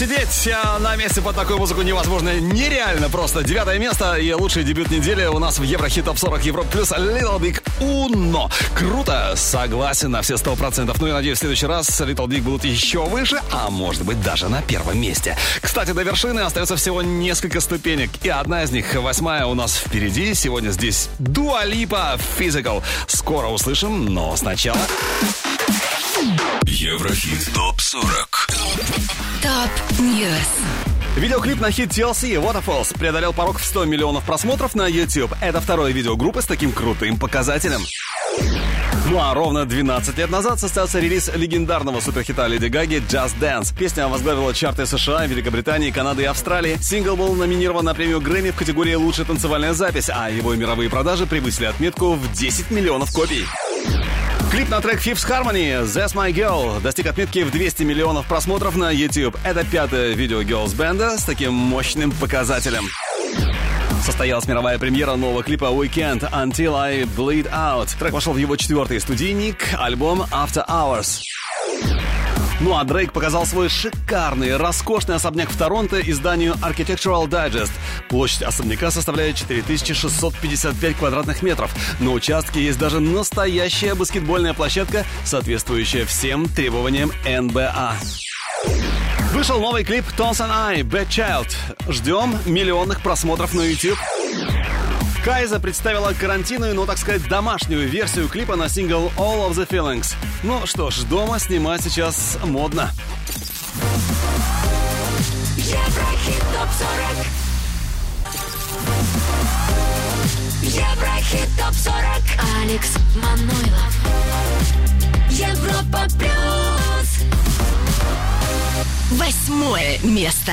А усидеть э, на месте под такую музыку невозможно нереально просто. Девятое место и лучший дебют недели у нас в Еврохит Топ 40 Европ плюс Little Big Uno. Круто, согласен на все сто процентов. Ну и надеюсь, в следующий раз Little Big будут еще выше, а может быть даже на первом месте. Кстати, до вершины остается всего несколько ступенек. И одна из них, восьмая, у нас впереди. Сегодня здесь Дуа Липа Physical. Скоро услышим, но сначала... Еврохит ТОП-40 Top News. Видеоклип на хит TLC Waterfalls преодолел порог в 100 миллионов просмотров на YouTube. Это второе видео группы с таким крутым показателем. Ну а ровно 12 лет назад состоялся релиз легендарного суперхита Леди Гаги «Just Dance». Песня возглавила чарты США, Великобритании, Канады и Австралии. Сингл был номинирован на премию Грэмми в категории «Лучшая танцевальная запись», а его мировые продажи превысили отметку в 10 миллионов копий. Клип на трек Fifth Harmony «That's My Girl» достиг отметки в 200 миллионов просмотров на YouTube. Это пятое видео Girls бенда с таким мощным показателем. Состоялась мировая премьера нового клипа Weekend Until I Bleed Out. Трек вошел в его четвертый студийник, альбом After Hours. Ну а Дрейк показал свой шикарный, роскошный особняк в Торонто изданию Architectural Digest. Площадь особняка составляет 4655 квадратных метров. На участке есть даже настоящая баскетбольная площадка, соответствующая всем требованиям НБА. Вышел новый клип and I, Bad Child. Ждем миллионных просмотров на YouTube. Кайза представила карантинную, но, так сказать, домашнюю версию клипа на сингл All of the Feelings. Ну что ж, дома снимать сейчас модно. Еврохит ТОП-40 Еврохит ТОП-40 Алекс Манойлов. Европа Плюс Восьмое место.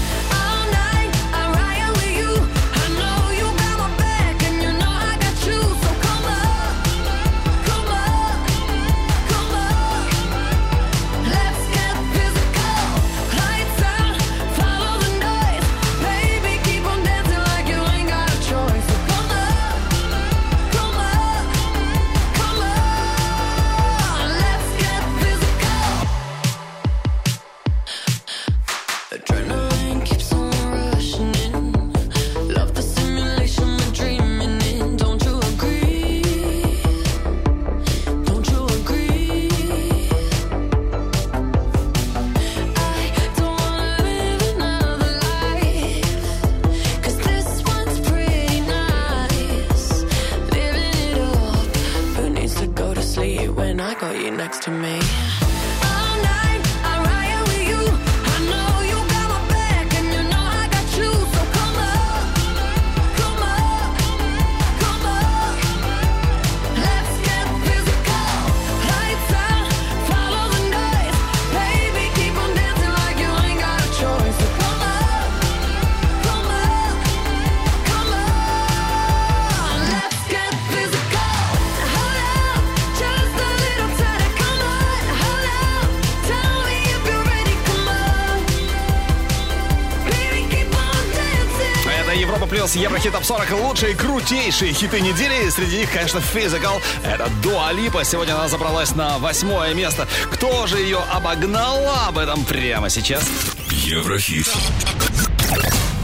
пятерки топ-40 лучшие, крутейшие хиты недели. И среди них, конечно, Physical. Это Дуа Липа. Сегодня она забралась на восьмое место. Кто же ее обогнал? Об этом прямо сейчас. Еврохит.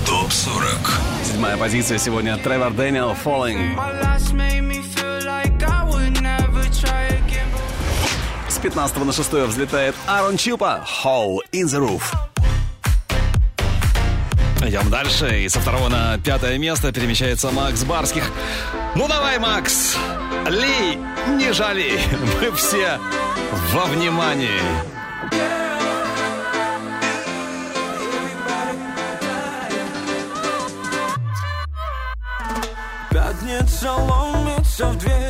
Топ-40. Седьмая позиция сегодня Тревор Дэниел Falling. С 15 на 6 взлетает Арон Чупа Hall in the Roof» идем дальше. И со второго на пятое место перемещается Макс Барских. Ну давай, Макс, лей, не жалей. Мы все во внимании. Пятница ломится в дверь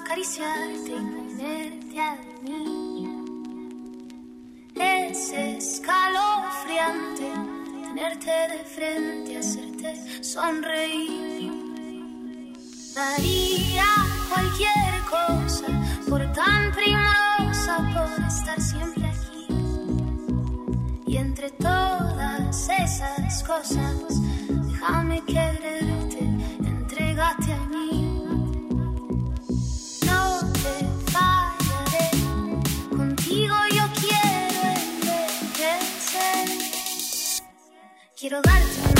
acariciarte y ponerte a mí. Es escalofriante tenerte de frente, hacerte sonreír. Daría cualquier cosa por tan primorosa, por estar siempre aquí. Y entre todas esas cosas, déjame quererte, entregate a Get a lot.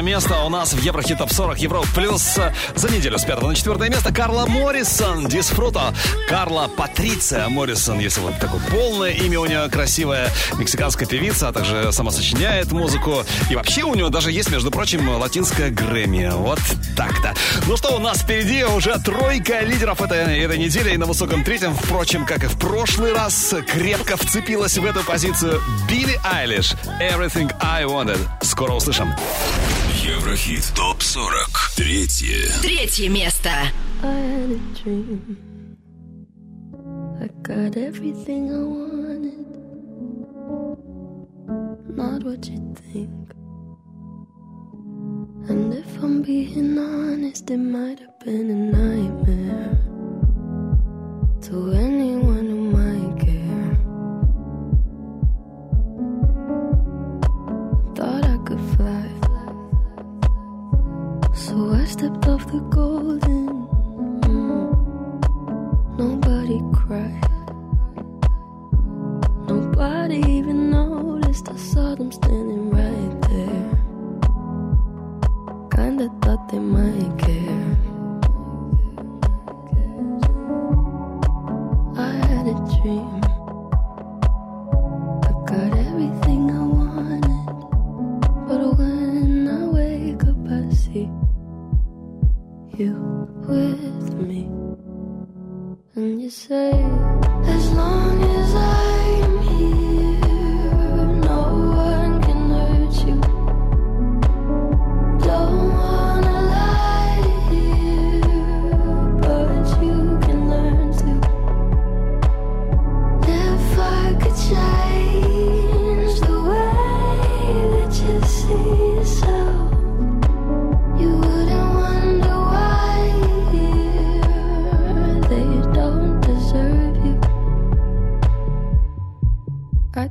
Четвертое место у нас в Еврохит Топ 40 Евро плюс за неделю с пятого на четвертое место Карла Моррисон Дисфруто. Карла Патриция Моррисон, если вот такое полное имя у нее красивая мексиканская певица, а также сама сочиняет музыку. И вообще у нее даже есть, между прочим, латинская Грэмми. Вот так-то. Ну что, у нас впереди уже тройка лидеров этой, этой недели и на высоком третьем, впрочем, как и в прошлый раз, крепко вцепилась в эту позицию Билли Айлиш. Everything I Wanted. Скоро услышим. Еврохит ТОП-40. Третье. Третье место. I had a dream. I got everything I wanted. Not what you think. And if I'm being honest, it might have been a nightmare to anyone So I stepped off the golden. Nobody cried. Nobody even noticed. I saw them standing right there. Kinda thought they might care. I had a dream. And you say, as long as I'm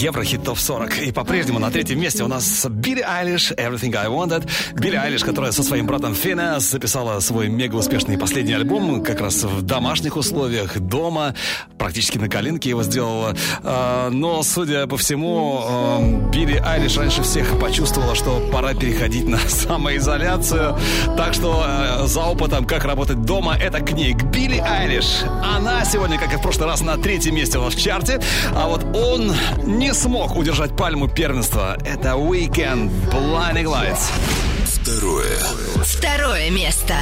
Еврохит топ 40. И по-прежнему на третьем месте у нас Билли Айлиш, Everything I Wanted. Билли Айлиш, которая со своим братом Финес записала свой мега успешный последний альбом как раз в домашних условиях, дома, практически на коленке его сделала. А, Но, судя по всему, э, Билли Айлиш раньше всех почувствовала, что пора переходить на самоизоляцию. Так что э, за опытом, как работать дома, это к ней, к Билли Айлиш. Она сегодня, как и в прошлый раз, на третьем месте у нас в чарте. А вот он не смог удержать пальму первенства. Это Weekend Blinding Lights. Второе. Второе место.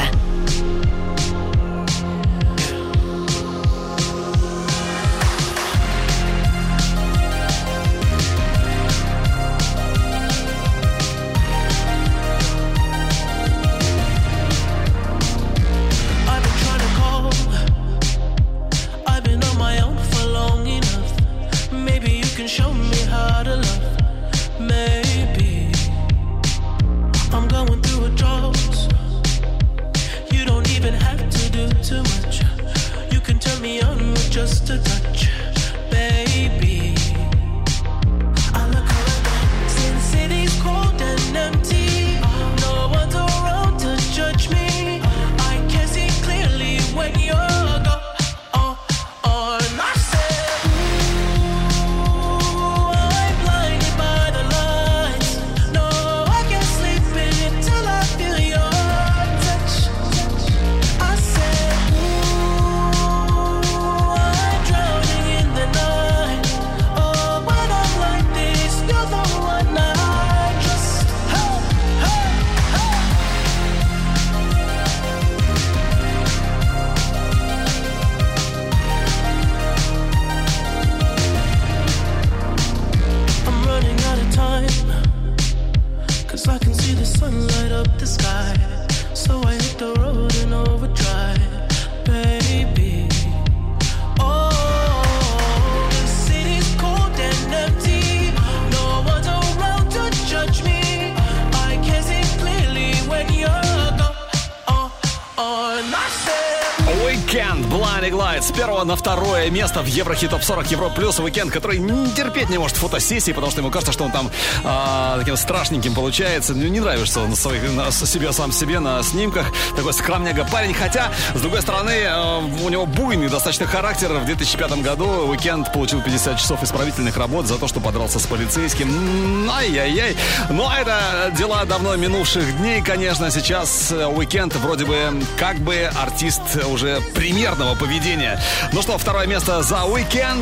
Еврохит 40 Европа Плюс Weeknd, который не терпеть не может фотосессии, потому что ему кажется, что он там а, таким страшненьким получается. Ну, не нравится он своих, на, себе сам себе на снимках. Такой скромняга парень. Хотя, с другой стороны, э, у него буйный достаточно характер. В 2005 году Weeknd получил 50 часов исправительных работ за то, что подрался с полицейским. Ай-яй-яй. Но это дела давно минувших дней, конечно. Сейчас э, Weeknd вроде бы как бы артист уже примерного поведения. Ну что, второе место за Уикенд.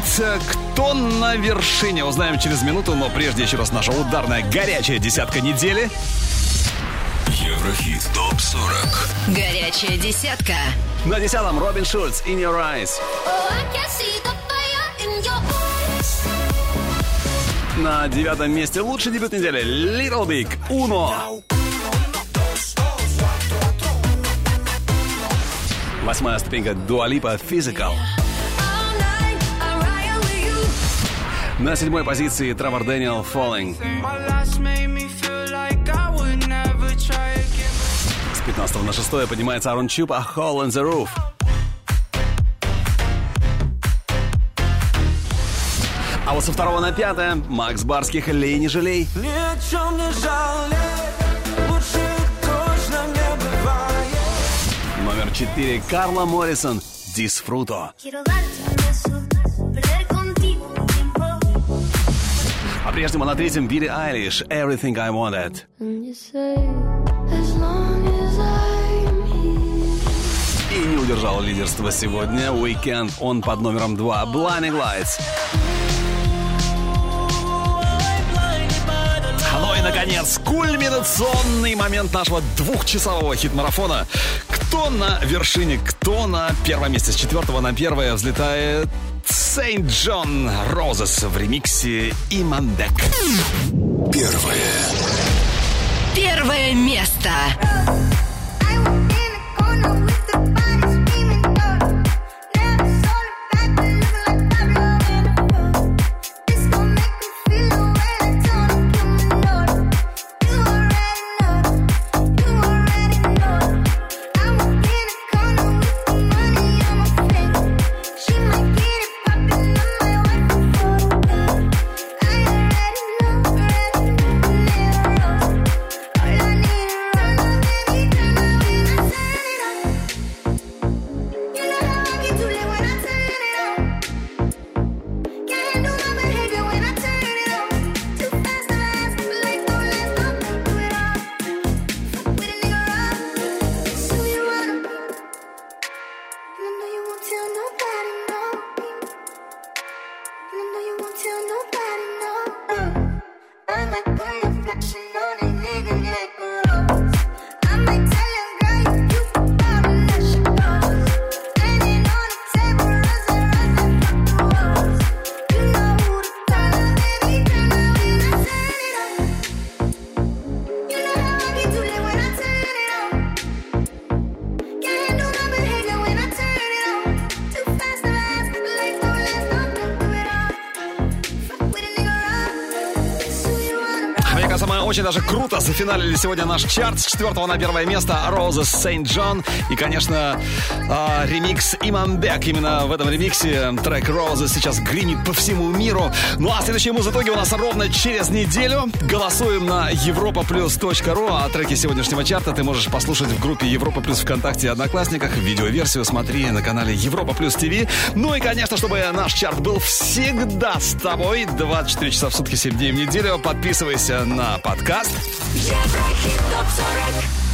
Кто на вершине, узнаем через минуту. Но прежде еще раз наша ударная горячая десятка недели. Еврохит ТОП-40 Горячая десятка. На десятом Робин Шульц, In Your Eyes. Oh. На девятом месте лучший дебют недели Little Big, Uno. Восьмая ступенька Дуалипа Physical. На седьмой позиции Тревор Дэниел Falling. С 15 на 6 поднимается Арон Чуп, A Hole in the Roof. А вот со второго на пятое Макс Барских «Лей, не жалей». Ни о чем не жалей, лучше точно не бывает. Номер 4 Карла Моррисон «Дисфруто». Quiero По-прежнему на третьем Билли Айлиш «Everything I Wanted». И не удержал лидерство сегодня. Weekend он под номером 2 Blinding Lights. Ну и, наконец, кульминационный момент нашего двухчасового хит-марафона. Кто на вершине, кто на первом месте? С четвертого на первое взлетает Сейнт Джон Розес в ремиксе Имандек. Первое. Первое место. Очень даже круто зафиналили сегодня наш чарт с четвертого на первое место Roses Saint John и, конечно, а, ремикс Иманбек. Именно в этом ремиксе трек Roses сейчас гремит по всему миру. Ну а следующие музытоги у нас ровно через неделю. Голосуем на europaplus.ru, а треки сегодняшнего чарта ты можешь послушать в группе Европа Плюс ВКонтакте и Одноклассниках. Видеоверсию смотри на канале Европа Плюс ТВ. Ну и, конечно, чтобы наш чарт был всегда с тобой 24 часа в сутки, 7 дней в неделю, подписывайся на подкаст. Еврохит ТОП 40